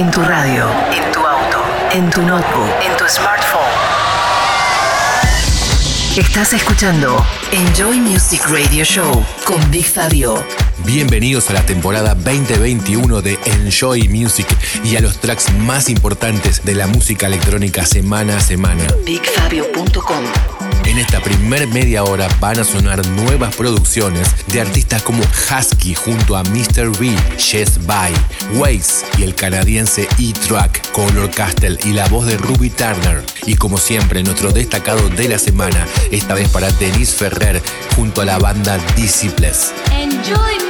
En tu radio, en tu auto, en tu notebook, en tu smartphone. Estás escuchando Enjoy Music Radio Show con Big Fabio. Bienvenidos a la temporada 2021 de Enjoy Music y a los tracks más importantes de la música electrónica semana a semana. BigFabio.com En esta primer media hora van a sonar nuevas producciones de artistas como Husky junto a Mr. B, Jess By, Waze y el canadiense E-Track, Color Castle y la voz de Ruby Turner. Y como siempre, nuestro destacado de la semana, esta vez para Denise Ferrer junto a la banda Disciples. Enjoy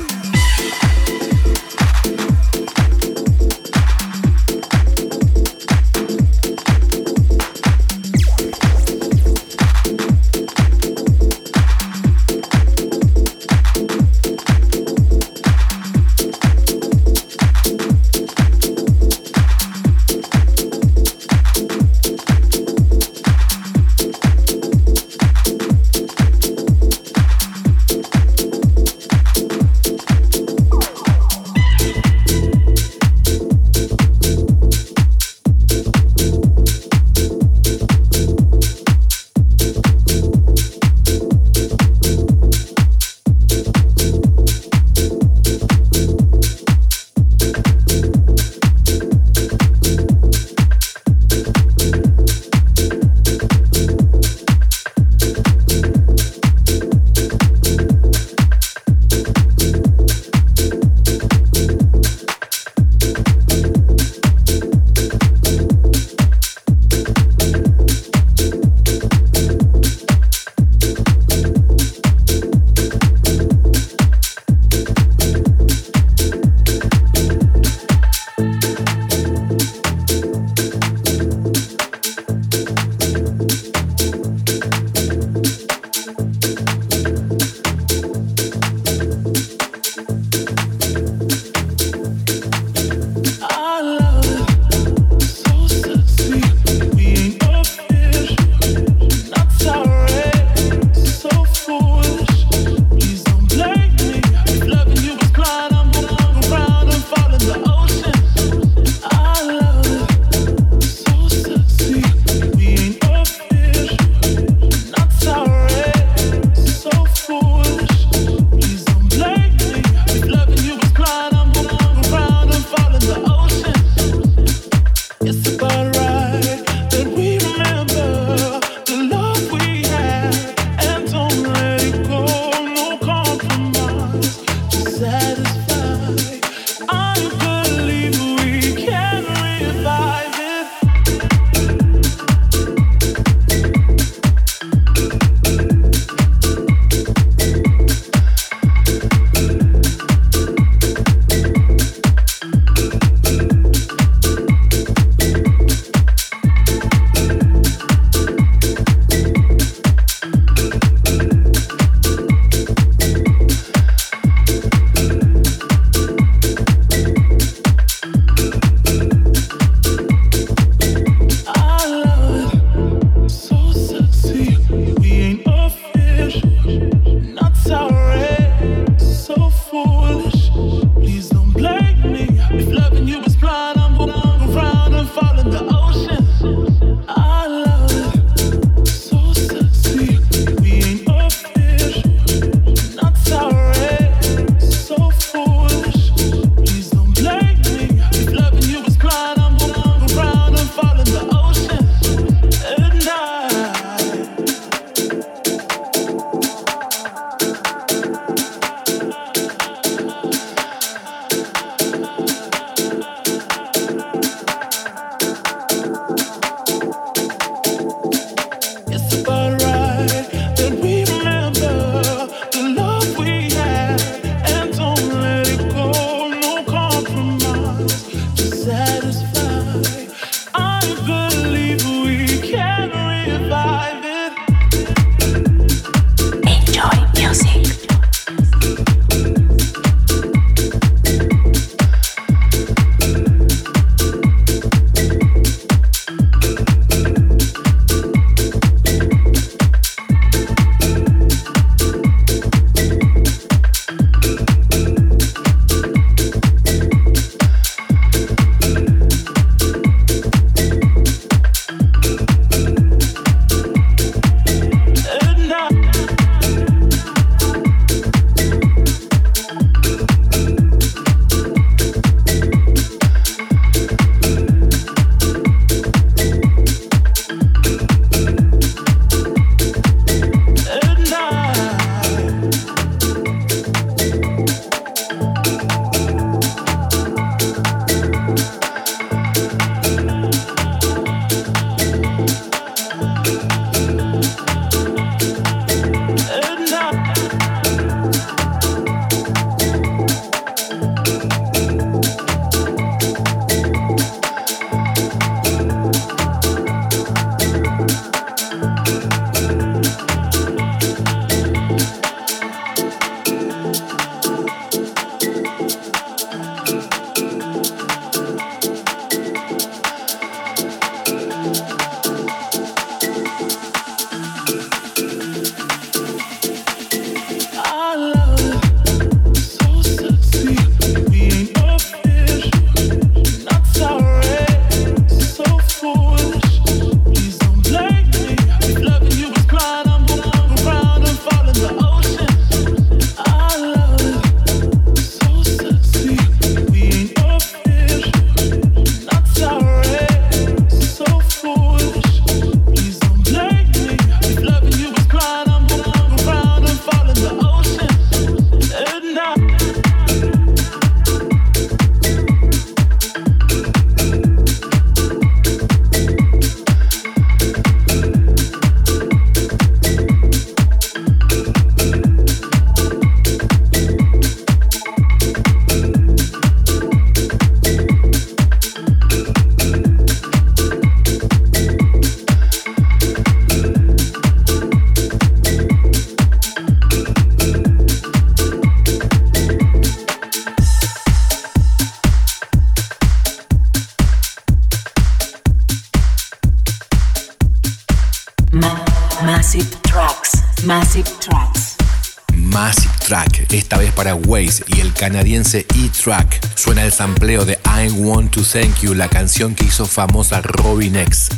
Sampleo de I Want to Thank You, la canción que hizo famosa Robin X.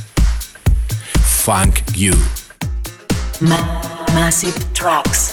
Funk You. Massive Tracks.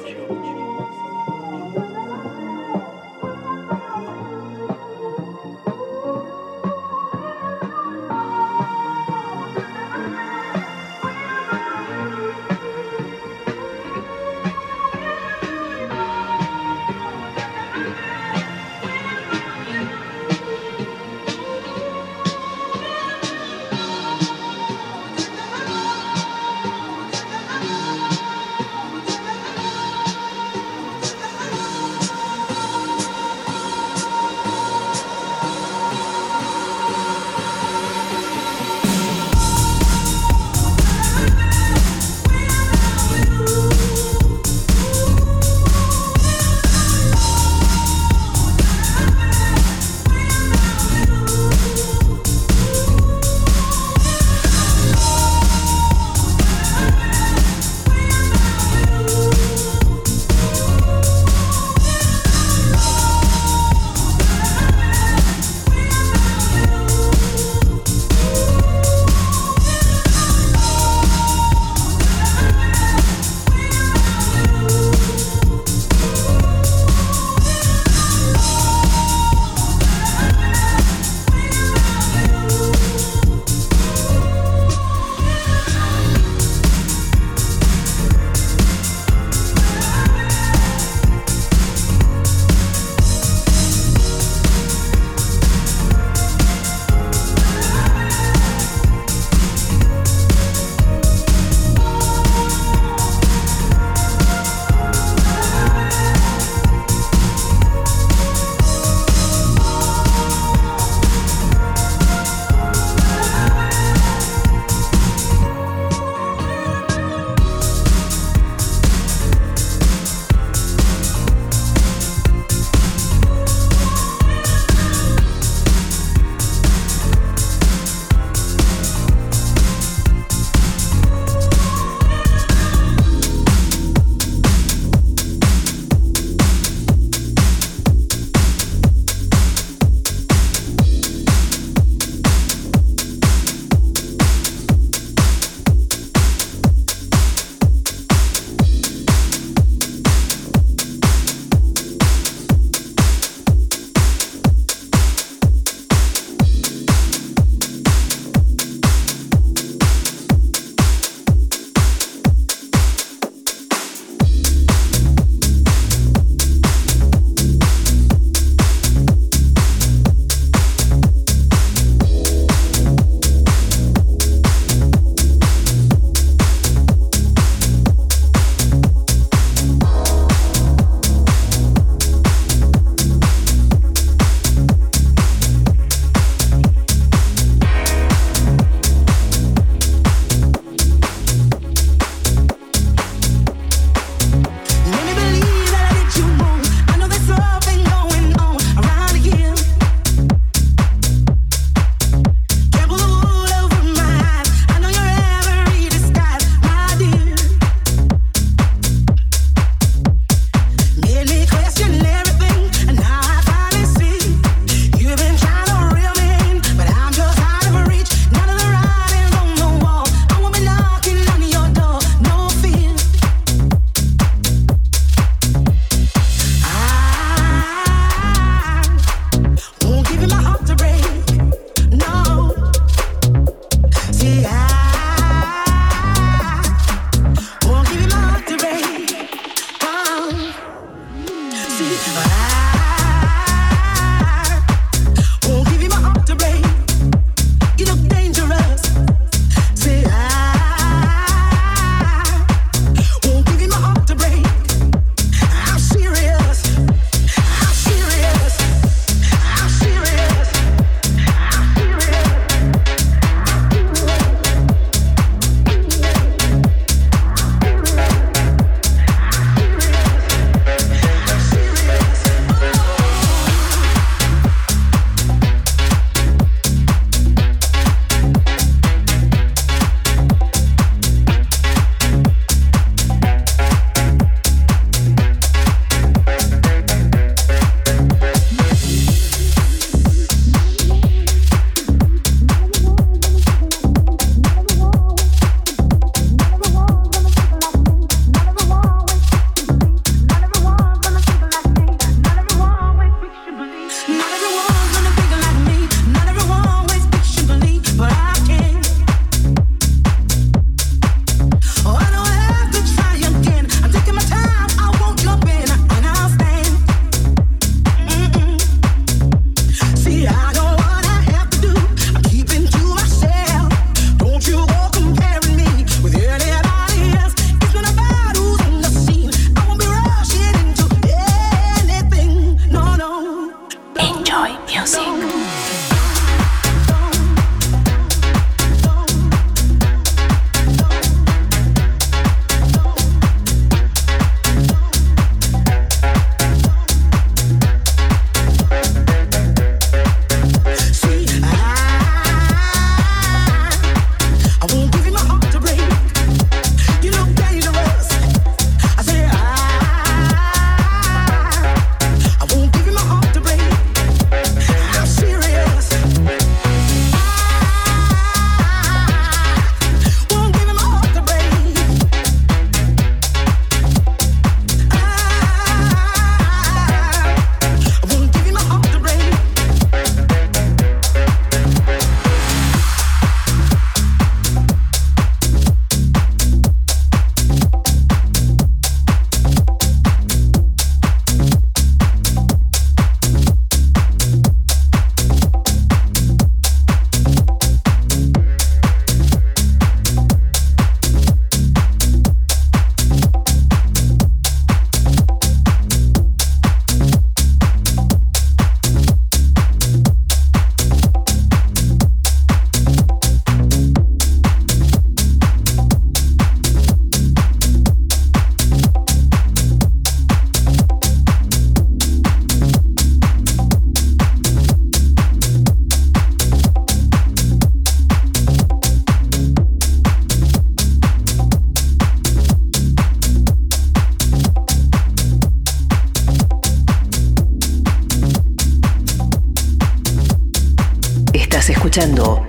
Escuchando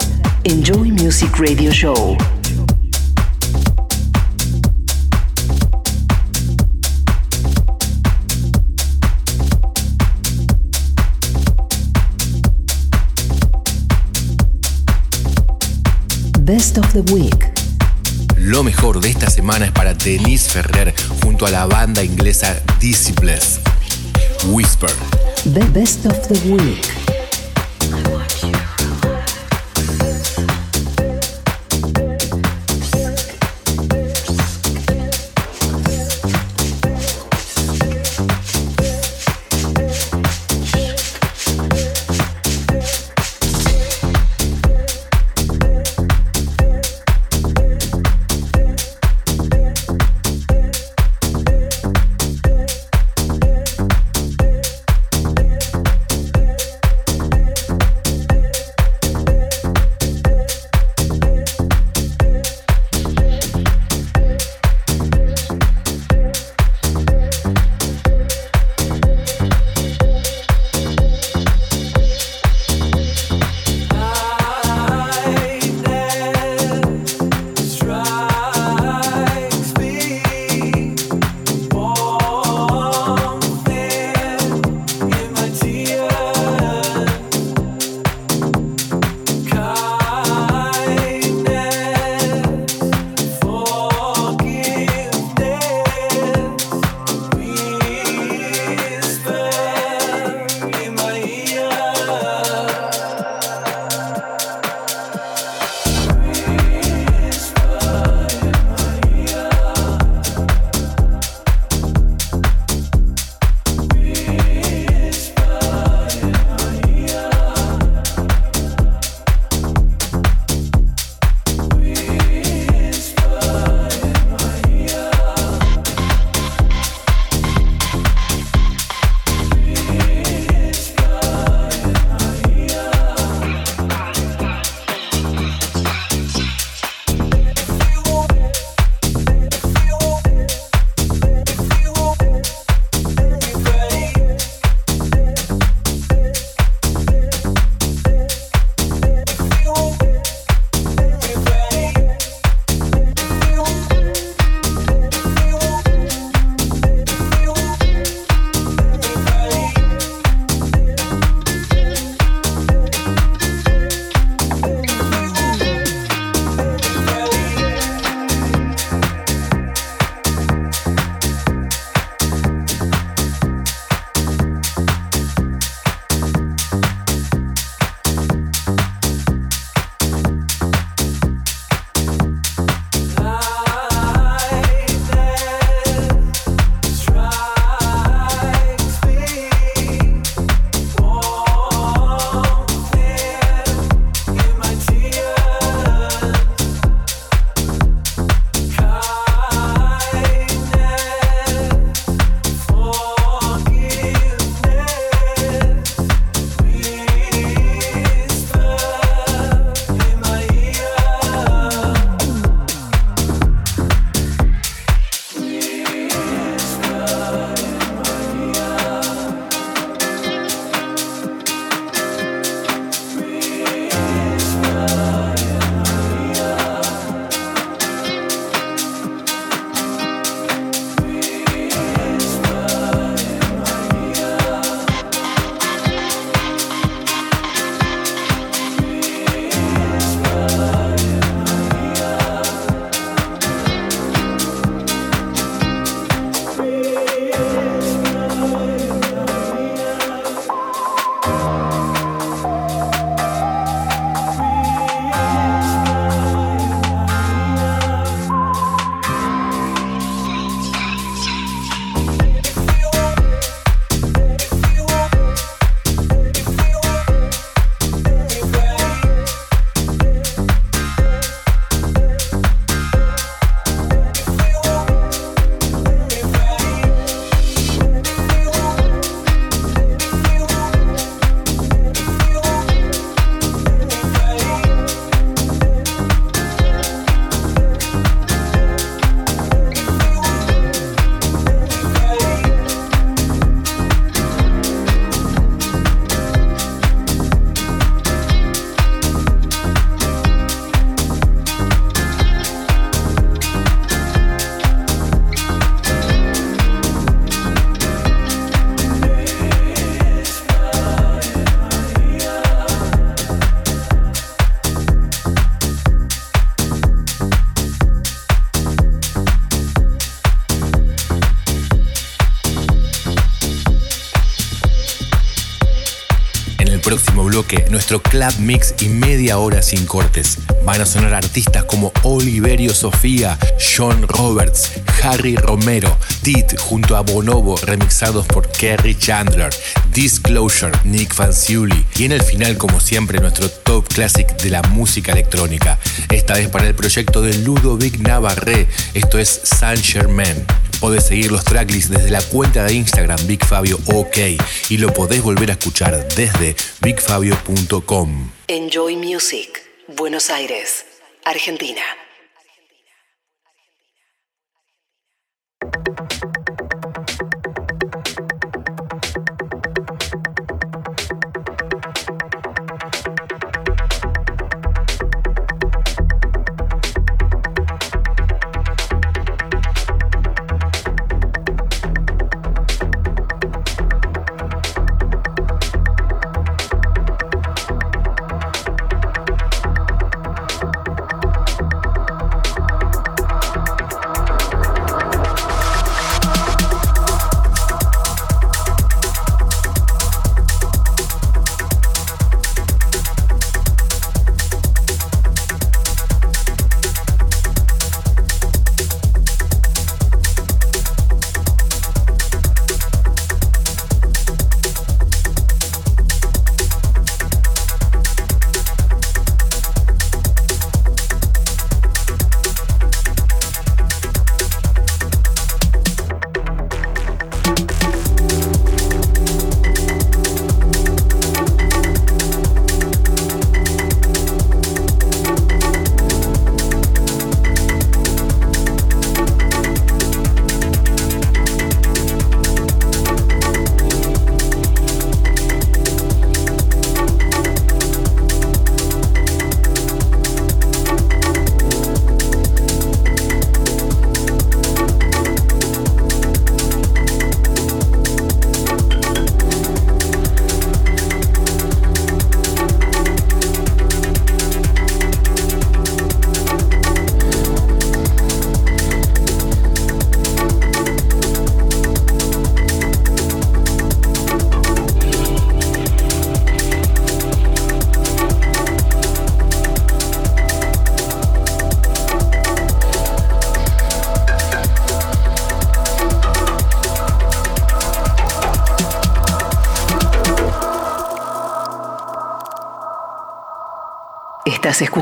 Enjoy Music Radio Show. Best of the Week. Lo mejor de esta semana es para Denise Ferrer junto a la banda inglesa Disciples. Whisper. The Best of the Week. Nuestro club mix y media hora sin cortes. Van a sonar artistas como Oliverio Sofía, Sean Roberts, Harry Romero, Tit junto a Bonobo, remixados por Kerry Chandler, Disclosure, Nick Fanciulli y en el final, como siempre, nuestro top classic de la música electrónica. Esta vez para el proyecto de Ludovic Navarre, esto es Saint Germain. Podés seguir los tracklists desde la cuenta de Instagram Big Fabio OK y lo podés volver a escuchar desde bigfabio.com. Enjoy Music, Buenos Aires, Argentina.